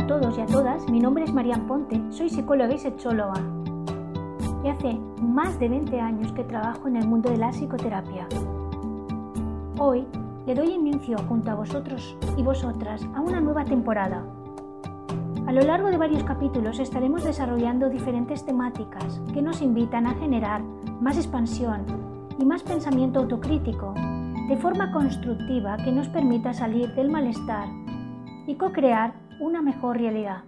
a todos y a todas, mi nombre es Marian Ponte, soy psicóloga y sexóloga. Y hace más de 20 años que trabajo en el mundo de la psicoterapia. Hoy le doy inicio junto a vosotros y vosotras a una nueva temporada. A lo largo de varios capítulos estaremos desarrollando diferentes temáticas que nos invitan a generar más expansión y más pensamiento autocrítico, de forma constructiva que nos permita salir del malestar y co-crear una mejor realidad.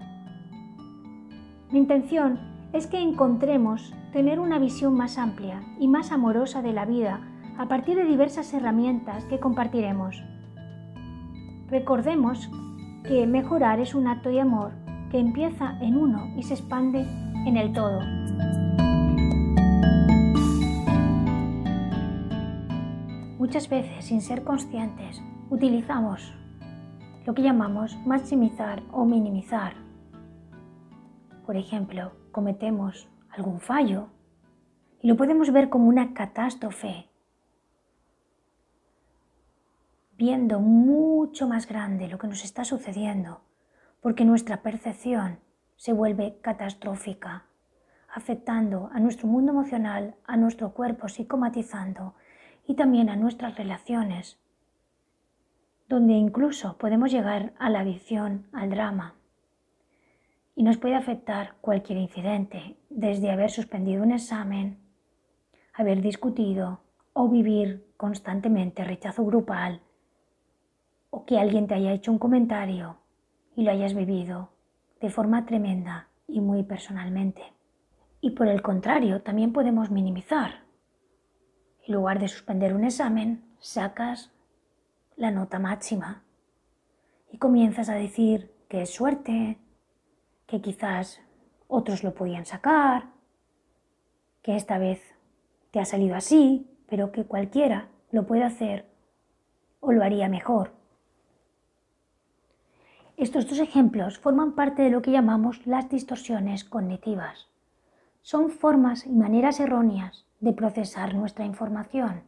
Mi intención es que encontremos tener una visión más amplia y más amorosa de la vida a partir de diversas herramientas que compartiremos. Recordemos que mejorar es un acto de amor que empieza en uno y se expande en el todo. Muchas veces, sin ser conscientes, utilizamos lo que llamamos maximizar o minimizar. Por ejemplo, cometemos algún fallo y lo podemos ver como una catástrofe, viendo mucho más grande lo que nos está sucediendo, porque nuestra percepción se vuelve catastrófica, afectando a nuestro mundo emocional, a nuestro cuerpo psicomatizando y también a nuestras relaciones donde incluso podemos llegar a la adicción al drama. Y nos puede afectar cualquier incidente, desde haber suspendido un examen, haber discutido o vivir constantemente rechazo grupal, o que alguien te haya hecho un comentario y lo hayas vivido de forma tremenda y muy personalmente. Y por el contrario, también podemos minimizar. En lugar de suspender un examen, sacas la nota máxima y comienzas a decir que es suerte, que quizás otros lo podían sacar, que esta vez te ha salido así, pero que cualquiera lo puede hacer o lo haría mejor. Estos dos ejemplos forman parte de lo que llamamos las distorsiones cognitivas. Son formas y maneras erróneas de procesar nuestra información.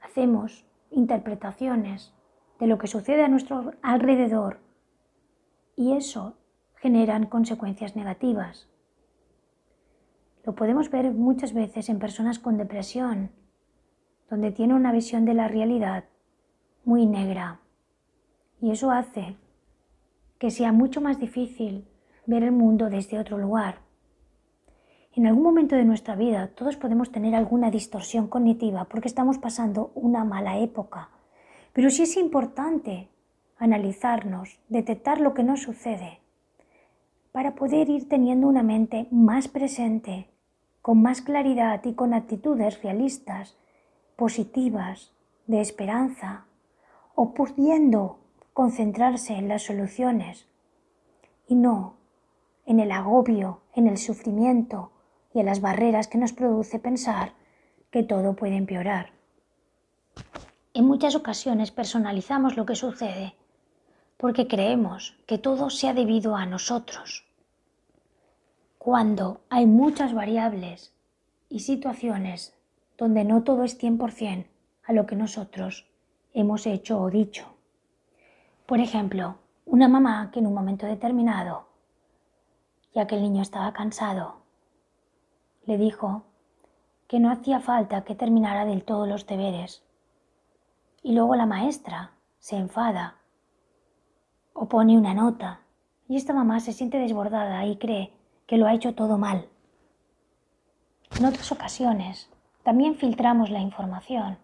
Hacemos interpretaciones de lo que sucede a nuestro alrededor y eso generan consecuencias negativas. Lo podemos ver muchas veces en personas con depresión, donde tiene una visión de la realidad muy negra y eso hace que sea mucho más difícil ver el mundo desde otro lugar. En algún momento de nuestra vida todos podemos tener alguna distorsión cognitiva porque estamos pasando una mala época. Pero sí es importante analizarnos, detectar lo que nos sucede, para poder ir teniendo una mente más presente, con más claridad y con actitudes realistas, positivas, de esperanza, o pudiendo concentrarse en las soluciones y no en el agobio, en el sufrimiento, y a las barreras que nos produce pensar que todo puede empeorar. En muchas ocasiones personalizamos lo que sucede porque creemos que todo se ha debido a nosotros, cuando hay muchas variables y situaciones donde no todo es 100% a lo que nosotros hemos hecho o dicho. Por ejemplo, una mamá que en un momento determinado, ya que el niño estaba cansado, le dijo que no hacía falta que terminara del todo los deberes. Y luego la maestra se enfada o pone una nota y esta mamá se siente desbordada y cree que lo ha hecho todo mal. En otras ocasiones también filtramos la información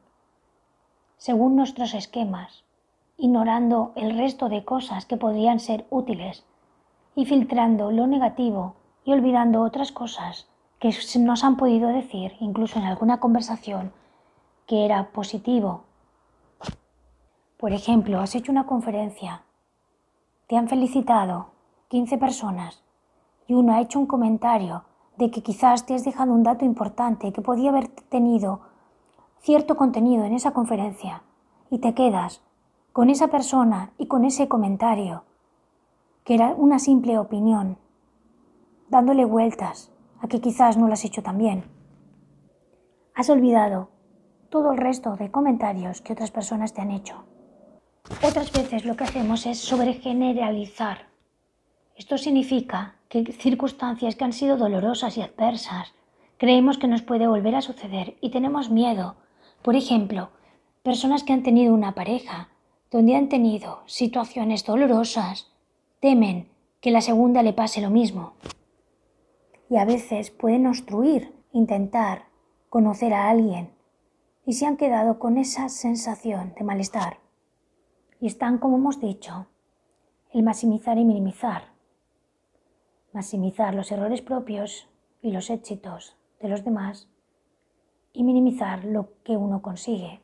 según nuestros esquemas, ignorando el resto de cosas que podrían ser útiles y filtrando lo negativo y olvidando otras cosas que nos han podido decir, incluso en alguna conversación, que era positivo. Por ejemplo, has hecho una conferencia, te han felicitado 15 personas y uno ha hecho un comentario de que quizás te has dejado un dato importante que podía haber tenido cierto contenido en esa conferencia y te quedas con esa persona y con ese comentario, que era una simple opinión, dándole vueltas a que quizás no lo has hecho tan bien. Has olvidado todo el resto de comentarios que otras personas te han hecho. Otras veces lo que hacemos es sobregeneralizar. Esto significa que circunstancias que han sido dolorosas y adversas creemos que nos puede volver a suceder y tenemos miedo. Por ejemplo, personas que han tenido una pareja donde han tenido situaciones dolorosas temen que la segunda le pase lo mismo. Y a veces pueden obstruir intentar conocer a alguien y se han quedado con esa sensación de malestar. Y están, como hemos dicho, el maximizar y minimizar. Maximizar los errores propios y los éxitos de los demás y minimizar lo que uno consigue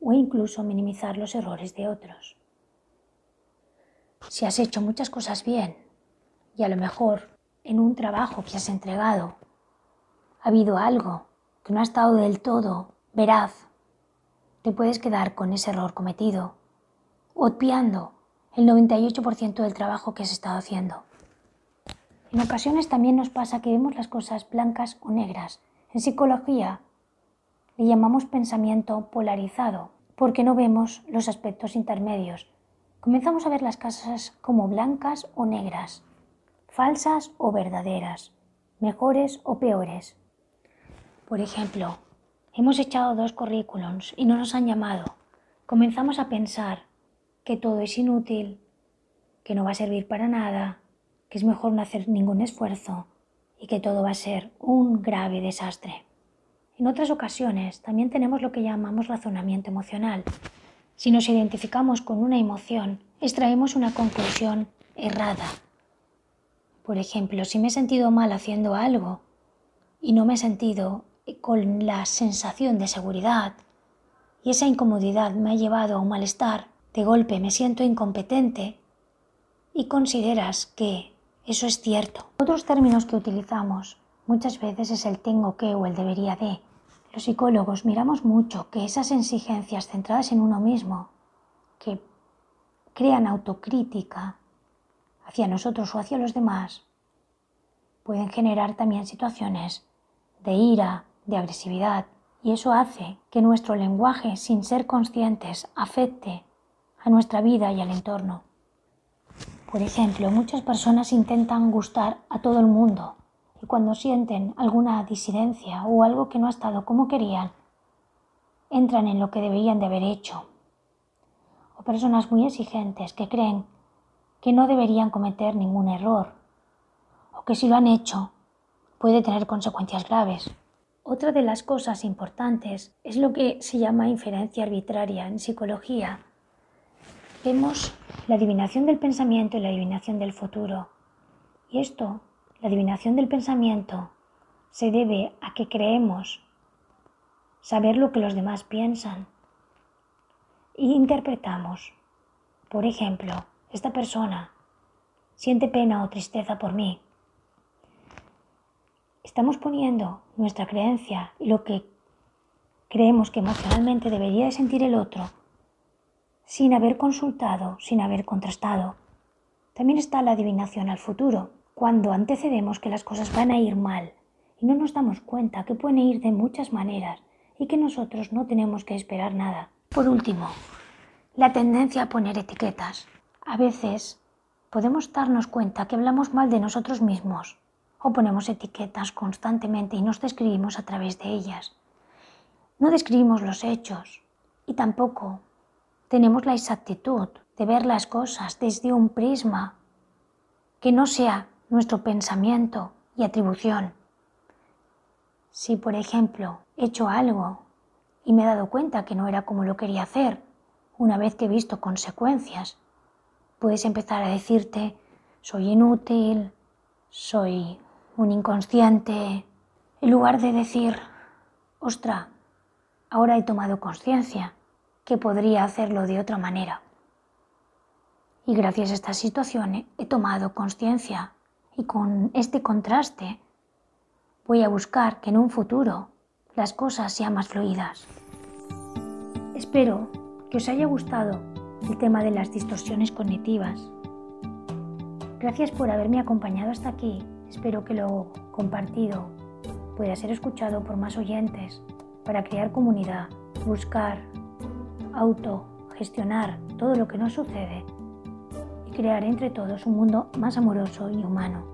o incluso minimizar los errores de otros. Si has hecho muchas cosas bien y a lo mejor en un trabajo que has entregado ha habido algo que no ha estado del todo veraz, te puedes quedar con ese error cometido, obviando el 98% del trabajo que has estado haciendo. En ocasiones también nos pasa que vemos las cosas blancas o negras. En psicología le llamamos pensamiento polarizado porque no vemos los aspectos intermedios. Comenzamos a ver las cosas como blancas o negras, falsas o verdaderas, mejores o peores. Por ejemplo, hemos echado dos currículums y no nos han llamado. Comenzamos a pensar que todo es inútil, que no va a servir para nada, que es mejor no hacer ningún esfuerzo y que todo va a ser un grave desastre. En otras ocasiones también tenemos lo que llamamos razonamiento emocional. Si nos identificamos con una emoción, extraemos una conclusión errada. Por ejemplo, si me he sentido mal haciendo algo y no me he sentido con la sensación de seguridad y esa incomodidad me ha llevado a un malestar, de golpe me siento incompetente y consideras que eso es cierto. Otros términos que utilizamos muchas veces es el tengo que o el debería de. Los psicólogos miramos mucho que esas exigencias centradas en uno mismo, que crean autocrítica hacia nosotros o hacia los demás, pueden generar también situaciones de ira, de agresividad, y eso hace que nuestro lenguaje, sin ser conscientes, afecte a nuestra vida y al entorno. Por ejemplo, muchas personas intentan gustar a todo el mundo y cuando sienten alguna disidencia o algo que no ha estado como querían, entran en lo que deberían de haber hecho. O personas muy exigentes que creen que no deberían cometer ningún error o que si lo han hecho puede tener consecuencias graves. Otra de las cosas importantes es lo que se llama inferencia arbitraria en psicología Vemos la adivinación del pensamiento y la adivinación del futuro. Y esto, la adivinación del pensamiento, se debe a que creemos saber lo que los demás piensan y interpretamos. Por ejemplo, esta persona siente pena o tristeza por mí. Estamos poniendo nuestra creencia y lo que creemos que emocionalmente debería de sentir el otro sin haber consultado, sin haber contrastado. También está la adivinación al futuro, cuando antecedemos que las cosas van a ir mal y no nos damos cuenta que pueden ir de muchas maneras y que nosotros no tenemos que esperar nada. Por último, la tendencia a poner etiquetas. A veces podemos darnos cuenta que hablamos mal de nosotros mismos o ponemos etiquetas constantemente y nos describimos a través de ellas. No describimos los hechos y tampoco tenemos la exactitud de ver las cosas desde un prisma que no sea nuestro pensamiento y atribución. Si, por ejemplo, he hecho algo y me he dado cuenta que no era como lo quería hacer, una vez que he visto consecuencias, puedes empezar a decirte, soy inútil, soy un inconsciente, en lugar de decir, ostra, ahora he tomado conciencia que podría hacerlo de otra manera. Y gracias a esta situación he tomado conciencia y con este contraste voy a buscar que en un futuro las cosas sean más fluidas. Espero que os haya gustado el tema de las distorsiones cognitivas. Gracias por haberme acompañado hasta aquí. Espero que lo compartido pueda ser escuchado por más oyentes para crear comunidad, buscar autogestionarnos gestionar todo lo que nos sucede y crear entre todos un mundo más amoroso y humano.